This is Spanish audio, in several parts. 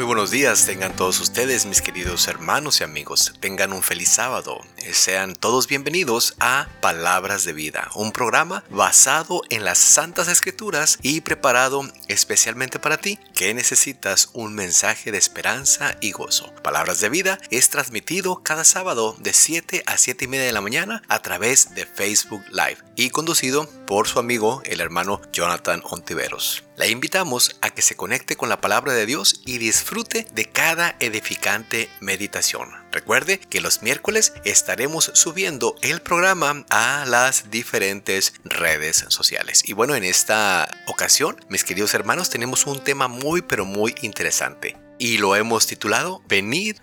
Muy buenos días, tengan todos ustedes, mis queridos hermanos y amigos. Tengan un feliz sábado. Eh, sean todos bienvenidos a Palabras de Vida, un programa basado en las Santas Escrituras y preparado especialmente para ti que necesitas un mensaje de esperanza y gozo. Palabras de Vida es transmitido cada sábado de 7 a 7 y media de la mañana a través de Facebook Live y conducido por su amigo el hermano Jonathan Ontiveros. La invitamos a que se conecte con la palabra de Dios y disfrute de cada edificante meditación. Recuerde que los miércoles estaremos subiendo el programa a las diferentes redes sociales. Y bueno, en esta ocasión, mis queridos hermanos, tenemos un tema muy pero muy interesante. Y lo hemos titulado Venid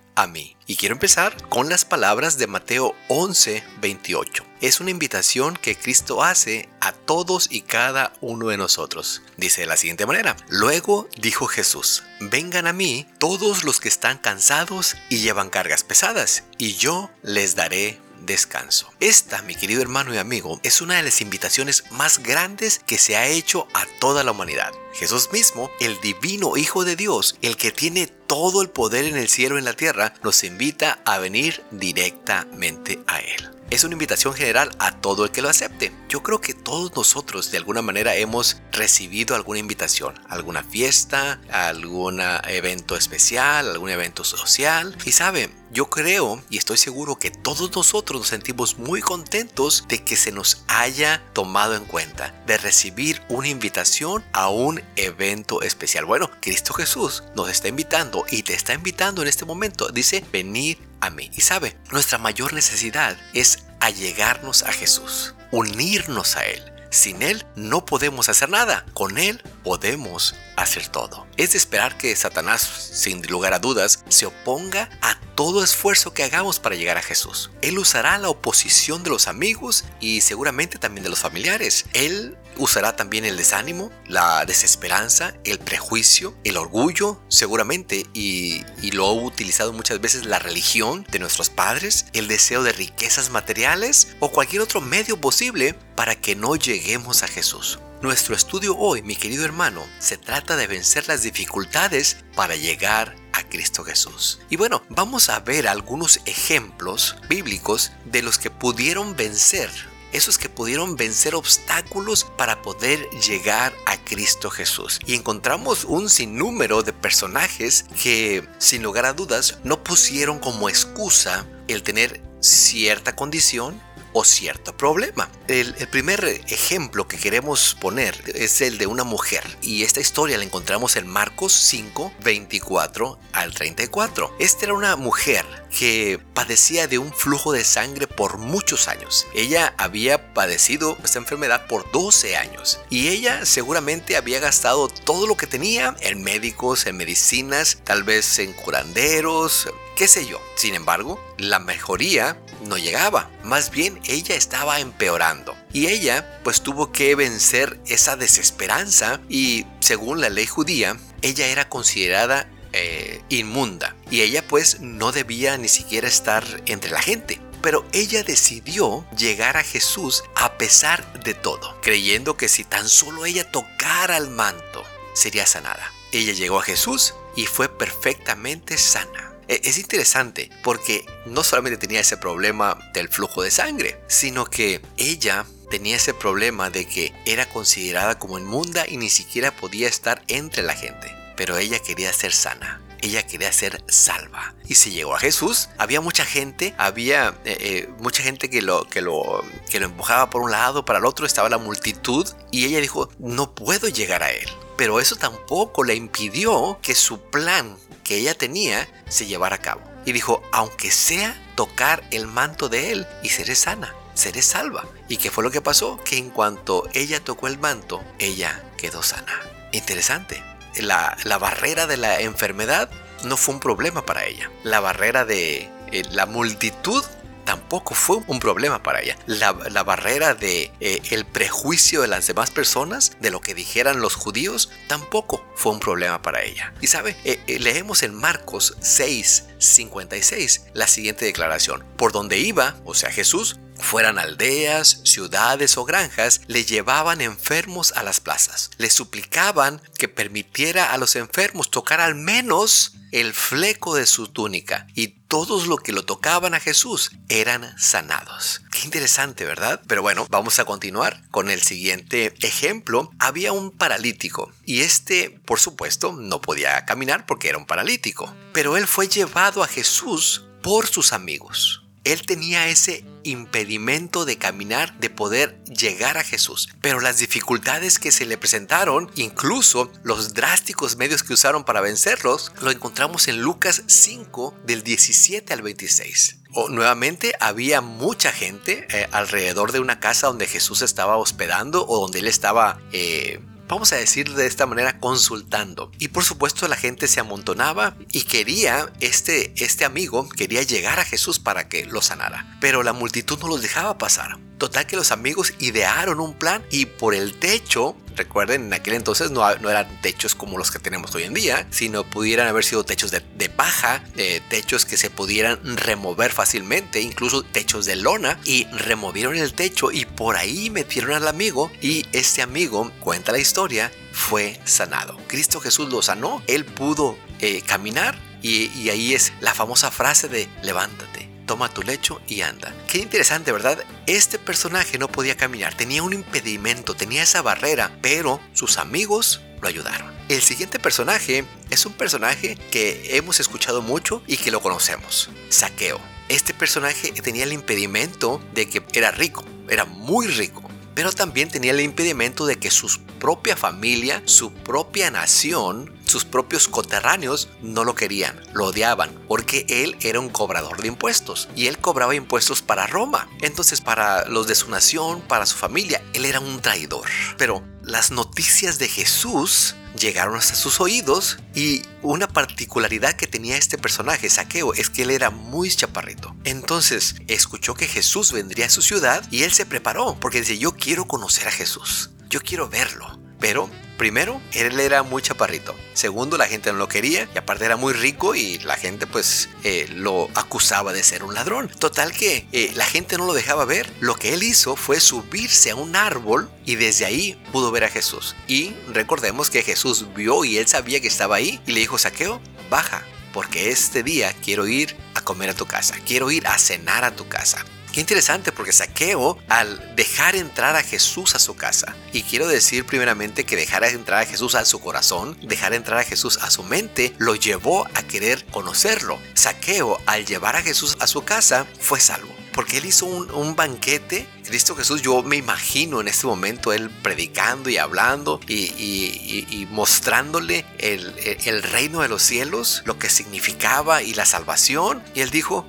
Y quiero empezar con las palabras de Mateo 11, 28 es una invitación que Cristo hace a todos y cada uno de nosotros. Dice de la siguiente manera, luego dijo Jesús, vengan a mí todos los que están cansados y llevan cargas pesadas, y yo les daré descanso. Esta, mi querido hermano y amigo, es una de las invitaciones más grandes que se ha hecho a toda la humanidad. Jesús mismo, el divino Hijo de Dios, el que tiene todo el poder en el cielo y en la tierra, nos invita a venir directamente a Él es una invitación general a todo el que lo acepte. Yo creo que todos nosotros de alguna manera hemos recibido alguna invitación, alguna fiesta, algún evento especial, algún evento social. Y sabe, yo creo y estoy seguro que todos nosotros nos sentimos muy contentos de que se nos haya tomado en cuenta, de recibir una invitación a un evento especial. Bueno, Cristo Jesús nos está invitando y te está invitando en este momento. Dice, venid a mí. Y sabe, nuestra mayor necesidad es allegarnos a Jesús, unirnos a Él. Sin Él no podemos hacer nada, con Él podemos hacer todo. Es de esperar que Satanás, sin lugar a dudas, se oponga a todo esfuerzo que hagamos para llegar a Jesús. Él usará la oposición de los amigos y seguramente también de los familiares. Él usará también el desánimo, la desesperanza, el prejuicio, el orgullo, seguramente, y, lo ha utilizado muchas veces la religión de nuestros padres, el deseo de riquezas materiales o cualquier otro medio posible para que no lleguemos a Jesús. Nuestro estudio hoy, mi querido hermano, se trata de vencer las dificultades para llegar a Cristo Jesús. Y bueno, vamos a ver algunos ejemplos bíblicos de los que pudieron vencer esos que pudieron vencer obstáculos para poder llegar a Cristo Jesús. Y encontramos un sinnúmero de personajes que, sin lugar a dudas, no pusieron como excusa el tener cierta condición cierto problema. El, primer ejemplo que queremos poner es el de una mujer y esta historia la encontramos en Marcos 5, 24 al 34. Esta era una mujer que padecía de un flujo de sangre por muchos años. Ella había padecido esta enfermedad por 12 años y ella seguramente había gastado todo lo que tenía en médicos, en medicinas, tal vez en curanderos, qué sé yo. Sin embargo, la mejoría no llegaba, más bien ella estaba empeorando. Y ella pues tuvo que vencer esa desesperanza y según la ley judía, ella era considerada eh, inmunda y ella pues no debía ni siquiera estar entre la gente. Pero ella decidió llegar a Jesús a pesar de todo, creyendo que si tan solo ella tocara el manto, sería sanada. Ella llegó a Jesús y fue perfectamente sana. E, es interesante porque no solamente tenía ese problema del flujo de sangre, sino que ella tenía ese problema de que era considerada como inmunda y ni siquiera podía estar entre la gente. Pero ella quería ser sana. Ella quería ser salva. Y se llegó a Jesús. Había mucha gente, había eh, eh, mucha gente que lo, que, lo, que lo empujaba por un lado, para el otro estaba la multitud. Y ella dijo, no puedo llegar a él. Pero eso tampoco le impidió que su plan que ella tenía se llevara a cabo. Y dijo, aunque sea tocar el manto de él y seré sana, seré salva. ¿Y qué fue lo que pasó? Que en cuanto ella tocó el manto, ella quedó sana. Interesante. La, la barrera de la enfermedad no fue un problema para ella. La barrera de eh, la multitud tampoco fue un problema para ella. La, barrera de eh, el prejuicio de las demás personas, de lo que dijeran los judíos, tampoco fue un problema para ella. Y sabe, eh, eh, leemos en Marcos 6, 56 la siguiente declaración. Por donde iba, o sea Jesús, fueran aldeas, ciudades o granjas, le llevaban enfermos a las plazas. Le suplicaban que permitiera a los enfermos tocar al menos el fleco de su túnica y todos los que lo tocaban a Jesús eran sanados. Qué interesante, ¿verdad? Pero bueno, vamos a continuar con el siguiente ejemplo. Había un paralítico y este, por supuesto, no podía caminar porque era un paralítico, pero él fue llevado a Jesús por sus amigos él tenía ese impedimento de caminar, de poder llegar a Jesús. Pero las dificultades que se le presentaron, incluso los drásticos medios que usaron para vencerlos, lo encontramos en Lucas 5 del 17 al 26. O, nuevamente había mucha gente eh, alrededor de una casa donde Jesús estaba hospedando o donde él estaba eh, vamos a decir de esta manera, consultando. Y por supuesto la gente se amontonaba y quería, este, este amigo quería llegar a Jesús para que lo sanara. Pero la multitud no los dejaba pasar. Total que los amigos idearon un plan y por el techo, recuerden, en aquel entonces no, no eran techos como los que tenemos hoy en día, sino pudieran haber sido techos de, paja, techos que se pudieran remover fácilmente, incluso techos de lona, y removieron el techo y por ahí metieron al amigo y este amigo, cuenta la historia, fue sanado. Cristo Jesús lo sanó, él pudo eh, caminar y, y ahí es la famosa frase de levántate toma tu lecho y anda. Qué interesante, ¿verdad? Este personaje no podía caminar, tenía un impedimento, tenía esa barrera, pero sus amigos lo ayudaron. El siguiente personaje es un personaje que hemos escuchado mucho y que lo conocemos, Saqueo. Este personaje tenía el impedimento de que era rico, era muy rico pero también tenía el impedimento de que su propia familia, su propia nación, sus propios coterráneos no lo querían, lo odiaban, porque él era un cobrador de impuestos y él cobraba impuestos para Roma. Entonces para los de su nación, para su familia, él era un traidor. Pero las noticias de Jesús llegaron hasta sus oídos y una particularidad que tenía este personaje, Saqueo, es que él era muy chaparrito. Entonces escuchó que Jesús vendría a su ciudad y él se preparó porque dice, yo quiero conocer a Jesús, yo quiero verlo. Pero Primero, él era muy chaparrito. Segundo, la gente no lo quería y aparte era muy rico y la gente pues eh, lo acusaba de ser un ladrón. Total que eh, la gente no lo dejaba ver. Lo que él hizo fue subirse a un árbol y desde ahí pudo ver a Jesús. Y recordemos que Jesús vio y él sabía que estaba ahí y le dijo, saqueo, baja, porque este día quiero ir a comer a tu casa, quiero ir a cenar a tu casa. Interesante porque Saqueo al dejar entrar a Jesús a su casa, y quiero decir primeramente que dejar entrar a Jesús a su corazón, dejar entrar a Jesús a su mente, lo llevó a querer conocerlo. Saqueo al llevar a Jesús a su casa fue salvo porque él hizo un, banquete. Cristo Jesús, yo me imagino en este momento él predicando y hablando y, mostrándole el, reino de los cielos, lo que significaba y la salvación. Y él dijo,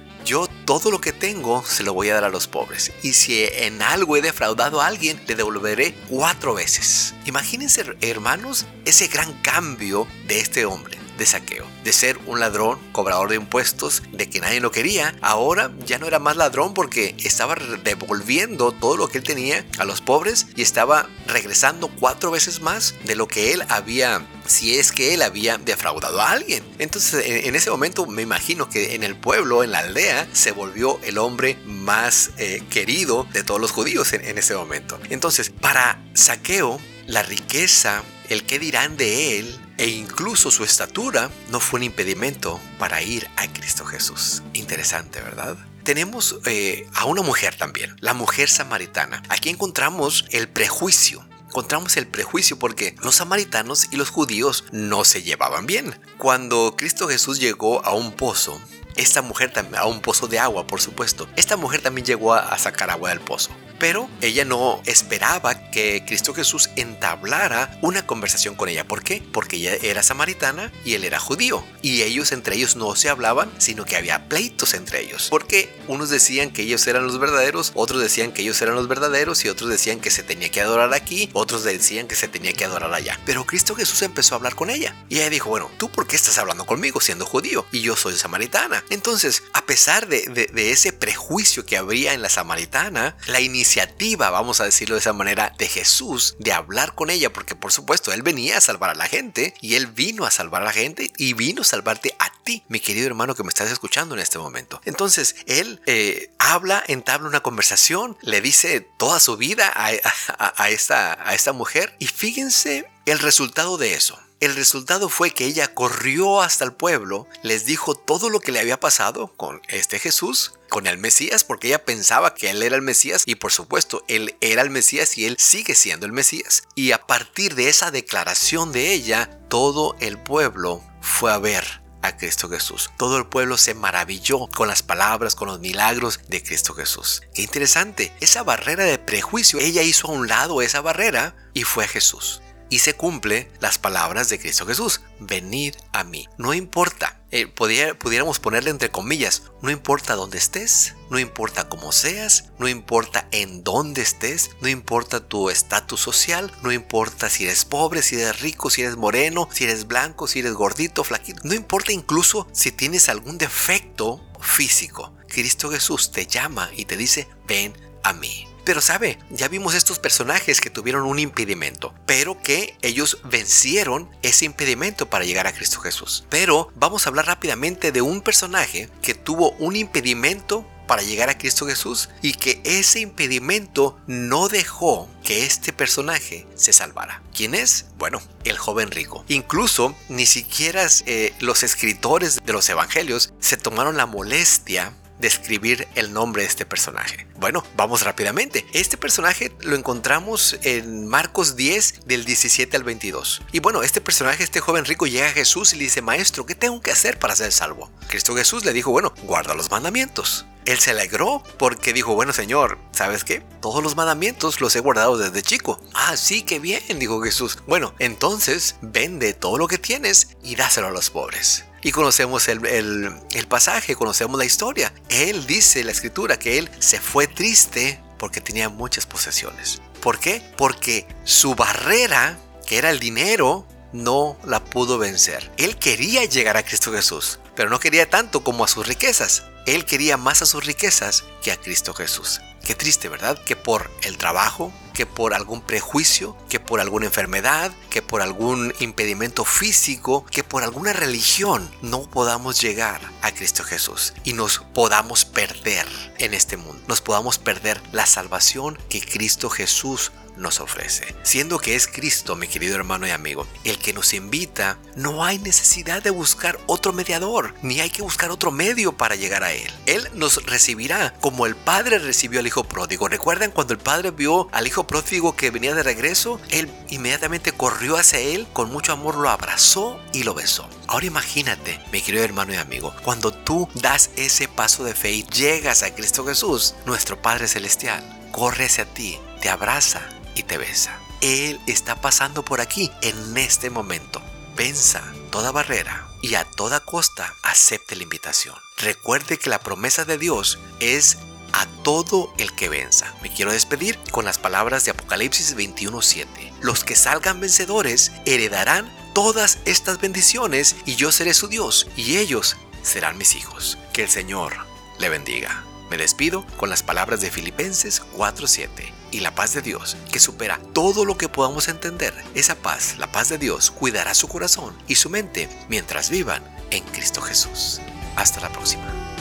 todo lo que tengo se lo voy a dar a los pobres. Y si en algo he defraudado a alguien, le devolveré cuatro veces. Imagínense, hermanos, ese gran cambio de este hombre de saqueo. De ser un ladrón, cobrador de impuestos, de que nadie lo quería, ahora ya no era más ladrón porque estaba devolviendo todo lo que él tenía a los pobres y estaba regresando cuatro veces más de lo que él había si es que él había defraudado a alguien. Entonces en, ese momento me imagino que en el pueblo, en la aldea, se volvió el hombre más eh, querido de todos los judíos en, en ese momento. Entonces, para Saqueo, la riqueza, el qué dirán de él, e incluso su estatura no fue un impedimento para ir a Cristo Jesús. Interesante, ¿verdad? Tenemos eh, a una mujer también, la mujer samaritana. Aquí encontramos el prejuicio encontramos el prejuicio porque los samaritanos y los judíos no se llevaban bien. Cuando Cristo Jesús llegó a un pozo, esta mujer también, a un pozo de agua, por supuesto, esta mujer también llegó a sacar agua del pozo pero ella no esperaba que Cristo Jesús entablara una conversación con ella. ¿Por qué? Porque ella era samaritana y él era judío. Y ellos entre ellos no se hablaban, sino que había pleitos entre ellos. Porque unos decían que ellos eran los verdaderos, otros decían que ellos eran los verdaderos y otros decían que se tenía que adorar aquí, otros decían que se tenía que adorar allá. Pero Cristo Jesús empezó a hablar con ella. Y ella dijo, bueno, ¿tú por qué estás hablando conmigo siendo judío? Y yo soy samaritana. Entonces, a pesar de, ese prejuicio que habría en la samaritana, la iniciativa iniciativa, vamos a decirlo de esa manera, de Jesús de hablar con ella, porque por supuesto, Él venía a salvar a la gente y Él vino a salvar a la gente y vino a salvarte a ti, mi querido hermano que me estás escuchando en este momento. Entonces, Él eh, habla, entabla una conversación, le dice toda su vida a, esta, a esta mujer y fíjense el resultado de eso. El resultado fue que ella corrió hasta el pueblo, les dijo todo lo que le había pasado con este Jesús, con el Mesías, porque ella pensaba que él era el Mesías y por supuesto él era el Mesías y él sigue siendo el Mesías. Y a partir de esa declaración de ella, todo el pueblo fue a ver a Cristo Jesús. Todo el pueblo se maravilló con las palabras, con los milagros de Cristo Jesús. Qué interesante, esa barrera de prejuicio, ella hizo a un lado esa barrera y fue a Jesús y se cumple las palabras de Cristo Jesús. Venid a mí. No importa, eh, pudiéramos ponerle entre comillas, no importa dónde estés, no importa cómo seas, no importa en dónde estés, no importa tu estatus social, no importa si eres pobre, si eres rico, si eres moreno, si eres blanco, si eres gordito, flaquito, no importa incluso si tienes algún defecto físico. Cristo Jesús te llama y te dice, ven a mí. Pero sabe, ya vimos estos personajes que tuvieron un impedimento, pero que ellos vencieron ese impedimento para llegar a Cristo Jesús. Pero vamos a hablar rápidamente de un personaje que tuvo un impedimento para llegar a Cristo Jesús y que ese impedimento no dejó que este personaje se salvara. ¿Quién es? Bueno, el joven rico. Incluso ni siquiera eh, los escritores de los evangelios se tomaron la molestia describir el nombre de este personaje. Bueno, vamos rápidamente. Este personaje lo encontramos en Marcos 10 del 17 al 22. Y bueno, este personaje, este joven rico, llega a Jesús y le dice, Maestro, ¿qué tengo que hacer para ser salvo? Cristo Jesús le dijo, bueno, guarda los mandamientos. Él se alegró porque dijo, bueno Señor, ¿sabes qué? Todos los mandamientos los he guardado desde chico. Ah, sí, qué bien, dijo Jesús. Bueno, entonces vende todo lo que tienes y dáselo a los pobres. Y conocemos el, pasaje, conocemos la historia. Él dice la escritura que él se fue triste porque tenía muchas posesiones. ¿Por qué? Porque su barrera, que era el dinero, no la pudo vencer. Él quería llegar a Cristo Jesús, pero no quería tanto como a sus riquezas. Él quería más a sus riquezas que a Cristo Jesús. Qué triste, ¿verdad? Que por el trabajo, que por algún prejuicio, que por alguna enfermedad, que por algún impedimento físico, que por alguna religión no podamos llegar a Cristo Jesús y nos podamos perder en este mundo. Nos podamos perder la salvación que Cristo Jesús nos ofrece. Siendo que es Cristo, mi querido hermano y amigo, el que nos invita, no hay necesidad de buscar otro mediador, ni hay que buscar otro medio para llegar a Él. Él nos recibirá como el Padre recibió al Hijo pródigo. ¿Recuerdan cuando el Padre vio al Hijo pródigo que venía de regreso? Él inmediatamente corrió hacia Él, con mucho amor lo abrazó y lo besó. Ahora imagínate, mi querido hermano y amigo, cuando tú das ese paso de fe y llegas a Cristo Jesús, nuestro Padre Celestial, corre hacia ti, te abraza te besa. Él está pasando por aquí en este momento. Venza toda barrera y a toda costa acepte la invitación. Recuerde que la promesa de Dios es a todo el que venza. Me quiero despedir con las palabras de Apocalipsis 21:7. Los que salgan vencedores heredarán todas estas bendiciones y yo seré su Dios y ellos serán mis hijos. Que el Señor le bendiga. Me despido con las palabras de Filipenses 4:7 y la paz de Dios, que supera todo lo que podamos entender. Esa paz, la paz de Dios, cuidará su corazón y su mente mientras vivan en Cristo Jesús. Hasta la próxima.